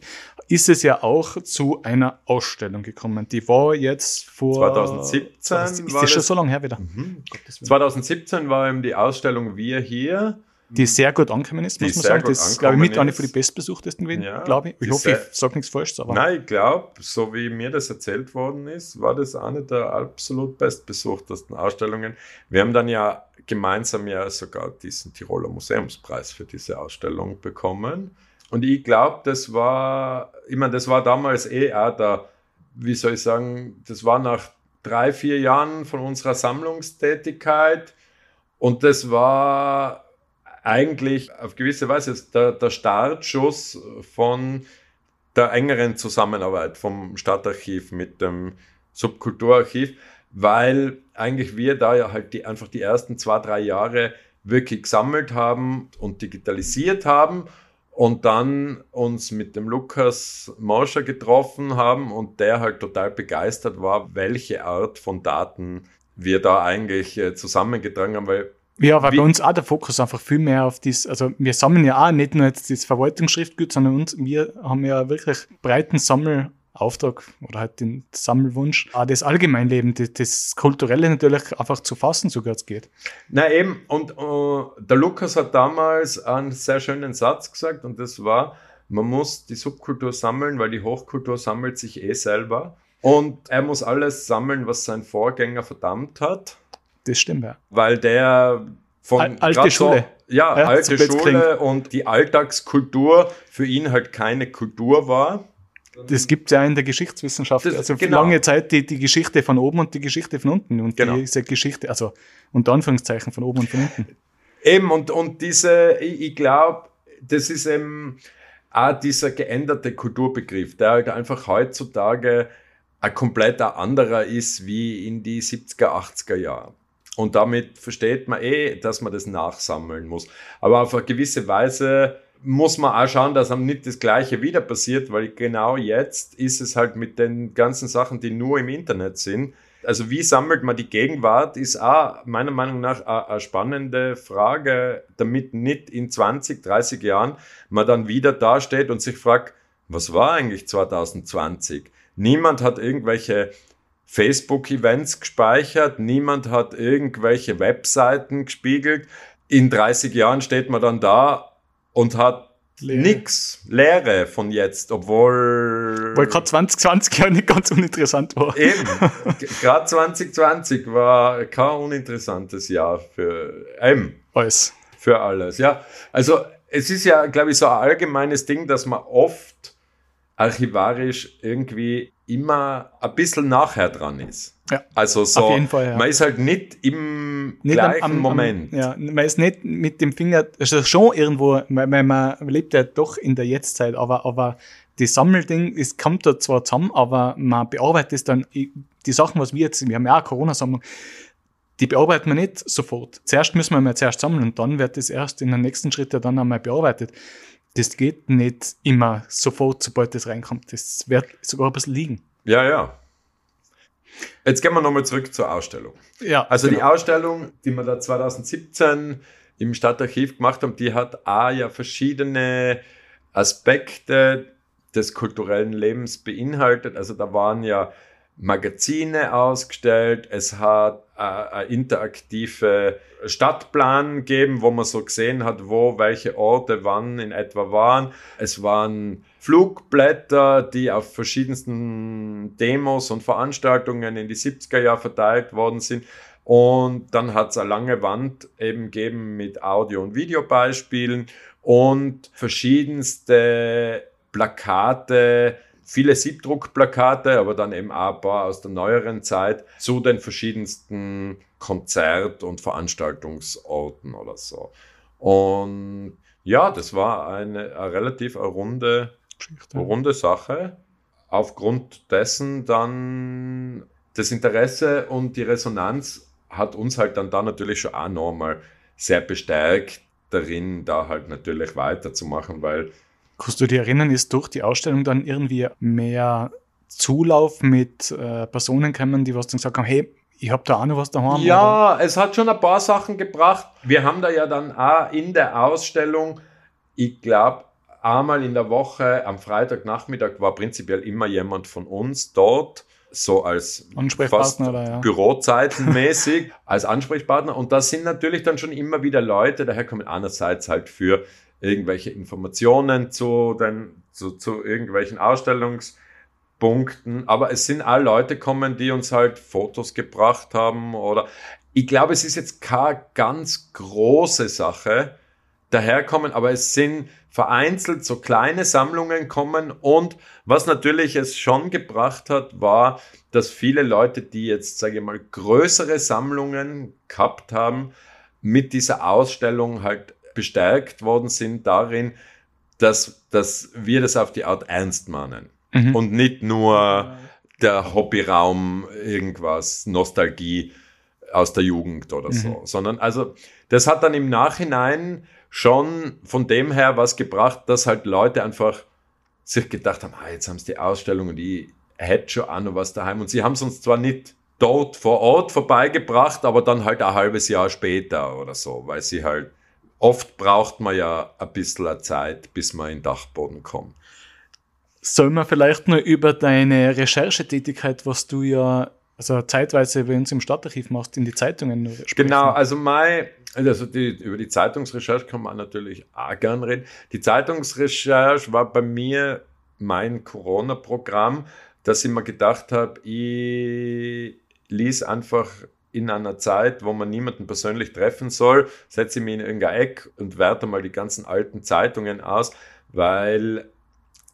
Speaker 1: ist es ja auch zu einer Ausstellung gekommen. Die war jetzt vor
Speaker 2: 2017.
Speaker 1: Ist das schon so lange her wieder?
Speaker 2: Mhm. 2017 war eben die Ausstellung Wir hier
Speaker 1: die sehr gut angekommen ist, muss man sagen. Das ist, glaube ich, mit einer von den bestbesuchtesten gewesen, ja, glaube ich. Ich hoffe, ich sage nichts Falsches.
Speaker 2: Aber Nein, ich glaube, so wie mir das erzählt worden ist, war das eine der absolut bestbesuchtesten Ausstellungen. Wir haben dann ja gemeinsam ja sogar diesen Tiroler Museumspreis für diese Ausstellung bekommen. Und ich glaube, das war, ich meine, das war damals eh auch der, wie soll ich sagen, das war nach drei, vier Jahren von unserer Sammlungstätigkeit. Und das war eigentlich auf gewisse Weise der, der Startschuss von der engeren Zusammenarbeit vom Stadtarchiv mit dem Subkulturarchiv, weil eigentlich wir da ja halt die, einfach die ersten zwei, drei Jahre wirklich gesammelt haben und digitalisiert haben und dann uns mit dem Lukas Morscher getroffen haben und der halt total begeistert war, welche Art von Daten wir da eigentlich äh, zusammengetragen haben, weil
Speaker 1: ja, weil Wie? bei uns auch der Fokus einfach viel mehr auf das, also wir sammeln ja auch nicht nur jetzt das Verwaltungsschriftgut, sondern uns, wir haben ja wirklich breiten Sammelauftrag oder halt den Sammelwunsch, auch das Allgemeinleben, das, das Kulturelle natürlich einfach zu fassen, so gut es geht.
Speaker 2: Na eben, und uh, der Lukas hat damals einen sehr schönen Satz gesagt und das war, man muss die Subkultur sammeln, weil die Hochkultur sammelt sich eh selber. Und er muss alles sammeln, was sein Vorgänger verdammt hat.
Speaker 1: Das stimmt, ja.
Speaker 2: Weil der von
Speaker 1: Al alte Schule.
Speaker 2: So, ja, ja, alte Schule und die Alltagskultur für ihn halt keine Kultur war.
Speaker 1: Das gibt es ja in der Geschichtswissenschaft. Das, also genau. lange Zeit die, die Geschichte von oben und die Geschichte von unten. Und genau. diese Geschichte, also unter Anführungszeichen von oben und von unten.
Speaker 2: Eben, und, und diese, ich, ich glaube, das ist eben auch dieser geänderte Kulturbegriff, der halt einfach heutzutage ein komplett anderer ist wie in die 70er, 80er Jahre. Und damit versteht man eh, dass man das nachsammeln muss. Aber auf eine gewisse Weise muss man auch schauen, dass einem nicht das Gleiche wieder passiert, weil genau jetzt ist es halt mit den ganzen Sachen, die nur im Internet sind. Also wie sammelt man die Gegenwart, ist auch meiner Meinung nach eine spannende Frage, damit nicht in 20, 30 Jahren man dann wieder dasteht und sich fragt, was war eigentlich 2020? Niemand hat irgendwelche Facebook-Events gespeichert, niemand hat irgendwelche Webseiten gespiegelt. In 30 Jahren steht man dann da und hat Leere. nix, Leere von jetzt, obwohl...
Speaker 1: Weil gerade 2020 ja nicht ganz uninteressant war.
Speaker 2: Eben, gerade 2020 war kein uninteressantes Jahr für ähm,
Speaker 1: alles.
Speaker 2: Für alles, ja. Also es ist ja, glaube ich, so ein allgemeines Ding, dass man oft archivarisch irgendwie immer ein bisschen nachher dran ist.
Speaker 1: Ja,
Speaker 2: also so, Fall, ja. man ist halt nicht im nicht gleichen am, am, Moment.
Speaker 1: Am, ja, man ist nicht mit dem Finger, also schon irgendwo, weil man lebt ja doch in der Jetztzeit, aber, aber das Sammelding, es kommt da zwar zusammen, aber man bearbeitet es dann, die Sachen, was wir jetzt, wir haben ja auch Corona-Sammlung, die bearbeiten wir nicht sofort. Zuerst müssen wir mal zuerst sammeln und dann wird das erst in den nächsten Schritt ja dann einmal bearbeitet. Das geht nicht immer sofort, sobald das reinkommt. Das wird sogar ein bisschen liegen.
Speaker 2: Ja, ja. Jetzt gehen wir nochmal zurück zur Ausstellung.
Speaker 1: Ja,
Speaker 2: also genau. die Ausstellung, die wir da 2017 im Stadtarchiv gemacht haben, die hat A ja verschiedene Aspekte des kulturellen Lebens beinhaltet. Also da waren ja Magazine ausgestellt, es hat äh, eine interaktive Stadtplan gegeben, wo man so gesehen hat, wo welche Orte wann in etwa waren. Es waren Flugblätter, die auf verschiedensten Demos und Veranstaltungen in die 70er Jahre verteilt worden sind. Und dann hat es eine lange Wand eben gegeben mit Audio- und Videobeispielen und verschiedenste Plakate, viele Siebdruckplakate, aber dann eben auch ein paar aus der neueren Zeit zu den verschiedensten Konzert- und Veranstaltungsorten oder so. Und ja, das war eine, eine relativ runde, runde Sache. Aufgrund dessen dann das Interesse und die Resonanz hat uns halt dann da natürlich schon auch nochmal sehr bestärkt darin, da halt natürlich weiterzumachen, weil
Speaker 1: Kannst du dich erinnern, ist durch die Ausstellung dann irgendwie mehr Zulauf mit äh, Personen gekommen, die was dann gesagt haben, hey, ich habe da auch noch was daheim?
Speaker 2: Ja, oder? es hat schon ein paar Sachen gebracht. Wir haben da ja dann auch in der Ausstellung, ich glaube, einmal in der Woche am Freitagnachmittag war prinzipiell immer jemand von uns dort so als
Speaker 1: Ansprechpartner oder, ja.
Speaker 2: Bürozeitenmäßig als Ansprechpartner. Und da sind natürlich dann schon immer wieder Leute, daher kommen einerseits halt für irgendwelche Informationen zu, den, zu, zu irgendwelchen Ausstellungspunkten. Aber es sind alle Leute kommen, die uns halt Fotos gebracht haben oder ich glaube, es ist jetzt keine ganz große Sache daherkommen, aber es sind vereinzelt so kleine Sammlungen kommen und was natürlich es schon gebracht hat, war, dass viele Leute, die jetzt, sage ich mal, größere Sammlungen gehabt haben, mit dieser Ausstellung halt bestärkt worden sind darin, dass, dass wir das auf die Art ernst meinen mhm. und nicht nur der Hobbyraum irgendwas, Nostalgie aus der Jugend oder mhm. so, sondern also das hat dann im Nachhinein schon von dem her was gebracht, dass halt Leute einfach sich gedacht haben, ah, jetzt haben sie die Ausstellung und ich hätte schon auch noch was daheim und sie haben es uns zwar nicht dort vor Ort vorbeigebracht, aber dann halt ein halbes Jahr später oder so, weil sie halt oft braucht man ja ein bisschen Zeit, bis man in den Dachboden kommt.
Speaker 1: Soll man vielleicht nur über deine Recherchetätigkeit, was du ja also zeitweise, wenn du im Stadtarchiv machst, in die Zeitungen
Speaker 2: nur sprechen? Genau, also mein, also die, über die Zeitungsrecherche kann man natürlich auch gern reden. Die Zeitungsrecherche war bei mir mein Corona-Programm, dass ich mir gedacht habe, ich lies einfach in einer Zeit, wo man niemanden persönlich treffen soll, setze ich mich in irgendein Eck und werte mal die ganzen alten Zeitungen aus, weil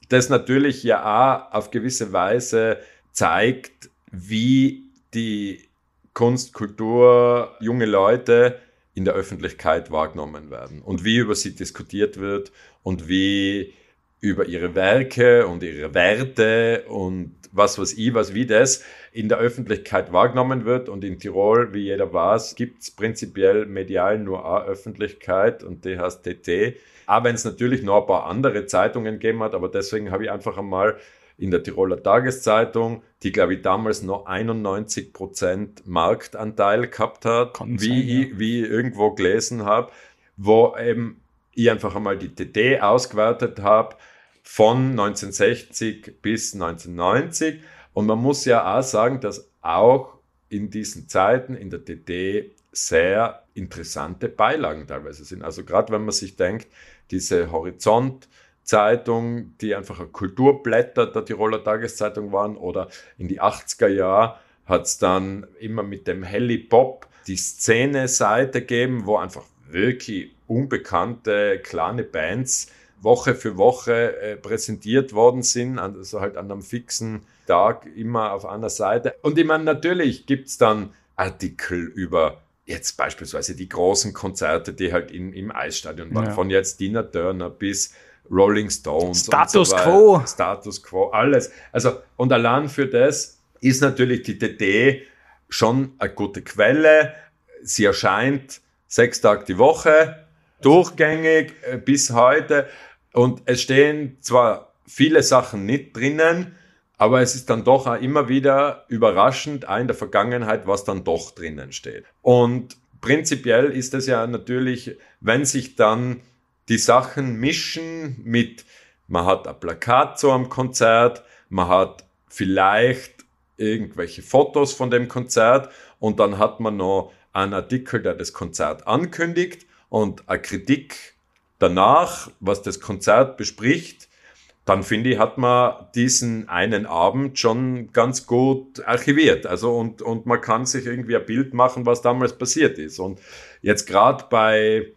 Speaker 2: das natürlich ja auch auf gewisse Weise zeigt, wie die Kunst, Kultur, junge Leute in der Öffentlichkeit wahrgenommen werden und wie über sie diskutiert wird und wie über ihre Werke und ihre Werte und was was ich, was wie das in der Öffentlichkeit wahrgenommen wird. Und in Tirol, wie jeder weiß, gibt es prinzipiell medial nur eine Öffentlichkeit und die heißt TT. Aber wenn es natürlich noch ein paar andere Zeitungen gegeben hat, aber deswegen habe ich einfach einmal in der Tiroler Tageszeitung, die glaube ich damals noch 91 Prozent Marktanteil gehabt hat, Kann wie, sein, ja. ich, wie ich irgendwo gelesen habe, wo eben ich einfach einmal die TT ausgewertet habe von 1960 bis 1990. Und man muss ja auch sagen, dass auch in diesen Zeiten in der TT sehr interessante Beilagen teilweise sind. Also gerade wenn man sich denkt, diese Horizont-Zeitung, die einfach ein Kulturblätter der Tiroler Tageszeitung waren, oder in die 80er Jahre hat es dann immer mit dem Helly Pop die Szene-Seite gegeben, wo einfach wirklich unbekannte kleine Bands Woche für Woche äh, präsentiert worden sind, also halt an einem fixen Tag immer auf einer Seite. Und ich meine, natürlich gibt es dann Artikel über jetzt beispielsweise die großen Konzerte, die halt in, im Eisstadion waren, ja. von jetzt Dina Turner bis Rolling Stones.
Speaker 3: Status
Speaker 2: so
Speaker 3: Quo.
Speaker 2: Status Quo, alles. Also, und allein für das ist natürlich die TT schon eine gute Quelle. Sie erscheint sechs Tage die Woche, durchgängig äh, bis heute. Und es stehen zwar viele Sachen nicht drinnen, aber es ist dann doch auch immer wieder überraschend, auch in der Vergangenheit, was dann doch drinnen steht. Und prinzipiell ist es ja natürlich, wenn sich dann die Sachen mischen mit, man hat ein Plakat zu einem Konzert, man hat vielleicht irgendwelche Fotos von dem Konzert und dann hat man noch einen Artikel, der das Konzert ankündigt und eine Kritik danach, was das Konzert bespricht, dann finde ich, hat man diesen einen Abend schon ganz gut archiviert. Also und, und man kann sich irgendwie ein Bild machen, was damals passiert ist. Und jetzt gerade bei,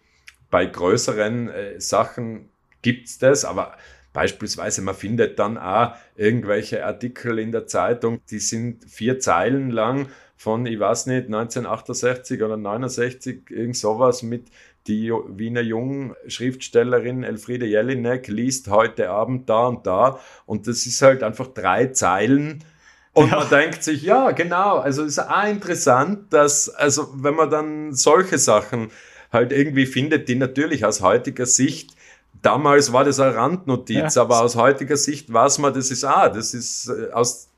Speaker 2: bei größeren äh, Sachen gibt's das, aber beispielsweise man findet dann auch irgendwelche Artikel in der Zeitung, die sind vier Zeilen lang von, ich weiß nicht, 1968 oder 69, irgend sowas mit die Wiener Jung-Schriftstellerin Elfriede Jelinek liest heute Abend da und da und das ist halt einfach drei Zeilen und ja. man denkt sich, ja, genau, also ist auch interessant, dass, also wenn man dann solche Sachen halt irgendwie findet, die natürlich aus heutiger Sicht Damals war das eine Randnotiz, ja. aber aus heutiger Sicht weiß man, das ist ah, das ist äh, aus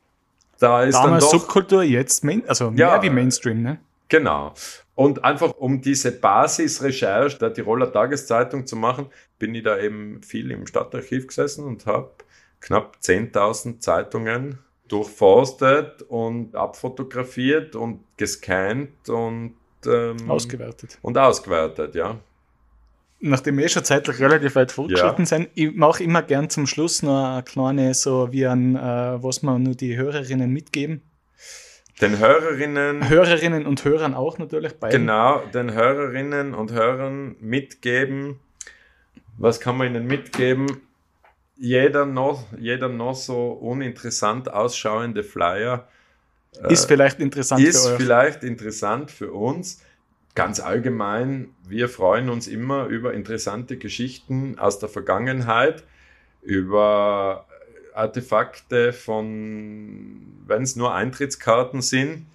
Speaker 3: da ist Damals dann doch, Subkultur, jetzt Main, also mehr ja, wie Mainstream, ne?
Speaker 2: Genau. Und einfach um diese Basisrecherche der Tiroler Tageszeitung zu machen, bin ich da eben viel im Stadtarchiv gesessen und habe knapp 10.000 Zeitungen durchforstet und abfotografiert und gescannt und
Speaker 3: ähm, ausgewertet.
Speaker 2: Und ausgewertet, ja.
Speaker 3: Nachdem wir eh schon zeitlich relativ weit fortgeschritten ja. sind, ich mache immer gern zum Schluss noch eine kleine, so wie ein, äh, was wir nur die Hörerinnen mitgeben.
Speaker 2: Den Hörerinnen.
Speaker 3: Hörerinnen und Hörern auch natürlich.
Speaker 2: Beiden. Genau, den Hörerinnen und Hörern mitgeben. Was kann man ihnen mitgeben? Jeder noch, jeder noch so uninteressant ausschauende Flyer.
Speaker 3: Ist äh, vielleicht interessant
Speaker 2: ist für euch. Ist vielleicht interessant für uns. Ganz allgemein, wir freuen uns immer über interessante Geschichten aus der Vergangenheit, über Artefakte von, wenn es nur Eintrittskarten sind.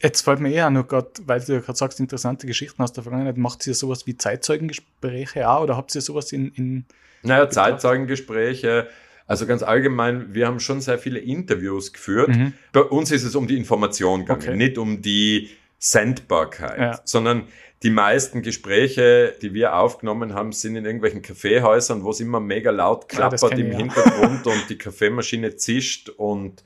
Speaker 3: Jetzt fällt mir eher noch gerade, weil du ja gerade sagst, interessante Geschichten aus der Vergangenheit, macht ihr sowas wie Zeitzeugengespräche auch oder habt ihr sowas in. in
Speaker 2: naja, Zeitzeugengespräche. Also ganz allgemein, wir haben schon sehr viele Interviews geführt. Mhm. Bei uns ist es um die Information gegangen, okay. nicht um die Sendbarkeit, ja. sondern die meisten Gespräche, die wir aufgenommen haben, sind in irgendwelchen Kaffeehäusern, wo es immer mega laut klappert ja, im Hintergrund und die Kaffeemaschine zischt und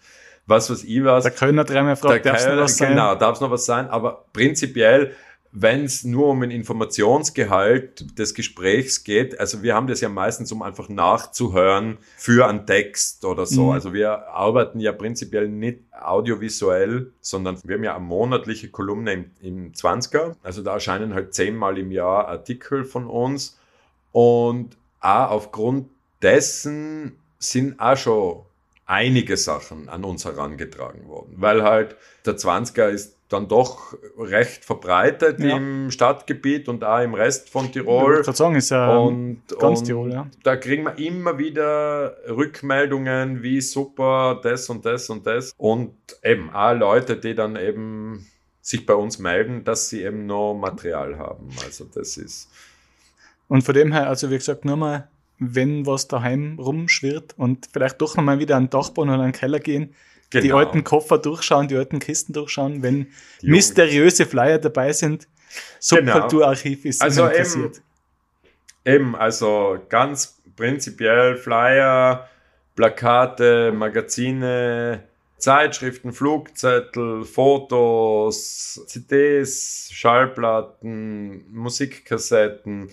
Speaker 2: was weiß ich was.
Speaker 3: Der Kölner dreimal fragt,
Speaker 2: darf es noch was sein? Genau, darf es noch was sein, aber prinzipiell wenn es nur um den Informationsgehalt des Gesprächs geht, also wir haben das ja meistens, um einfach nachzuhören für einen Text oder so. Mhm. Also wir arbeiten ja prinzipiell nicht audiovisuell, sondern wir haben ja eine monatliche Kolumne im, im 20er. Also da erscheinen halt zehnmal im Jahr Artikel von uns. Und auch aufgrund dessen sind auch schon einige Sachen an uns herangetragen worden. Weil halt der 20er ist dann doch recht verbreitet ja. im Stadtgebiet und auch im Rest von Tirol.
Speaker 3: Ich sagen, ist ja
Speaker 2: und, ganz und Tirol, ja. Da kriegen wir immer wieder Rückmeldungen, wie super das und das und das. Und eben auch Leute, die dann eben sich bei uns melden, dass sie eben noch Material haben. Also das ist.
Speaker 3: Und von dem her, also wie gesagt, nur mal, wenn was daheim rumschwirrt und vielleicht doch nochmal wieder an den Dachboden oder an den Keller gehen, Genau. Die alten Koffer durchschauen, die alten Kisten durchschauen, wenn die mysteriöse Flyer dabei sind. Subkulturarchiv genau. ist
Speaker 2: also interessiert. Eben, eben, also ganz prinzipiell Flyer, Plakate, Magazine, Zeitschriften, Flugzettel, Fotos, CDs, Schallplatten, Musikkassetten,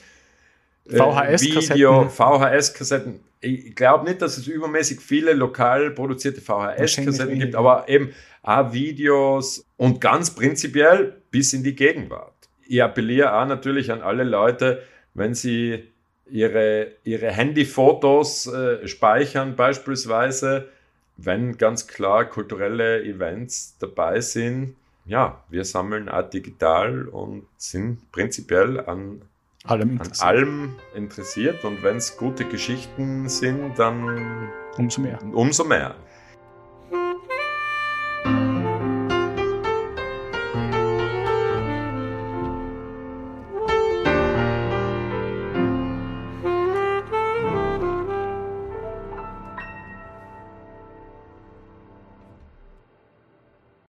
Speaker 2: VHS-Kassetten. Video, VHS-Kassetten ich glaube nicht, dass es übermäßig viele lokal produzierte VHS-Kassetten gibt, aber eben auch Videos und ganz prinzipiell bis in die Gegenwart. Ich appelliere auch natürlich an alle Leute, wenn sie ihre, ihre Handyfotos äh, speichern beispielsweise, wenn ganz klar kulturelle Events dabei sind. Ja, wir sammeln auch digital und sind prinzipiell an allem interessiert. An allem interessiert und wenn es gute Geschichten sind, dann
Speaker 3: umso mehr.
Speaker 2: Umso mehr.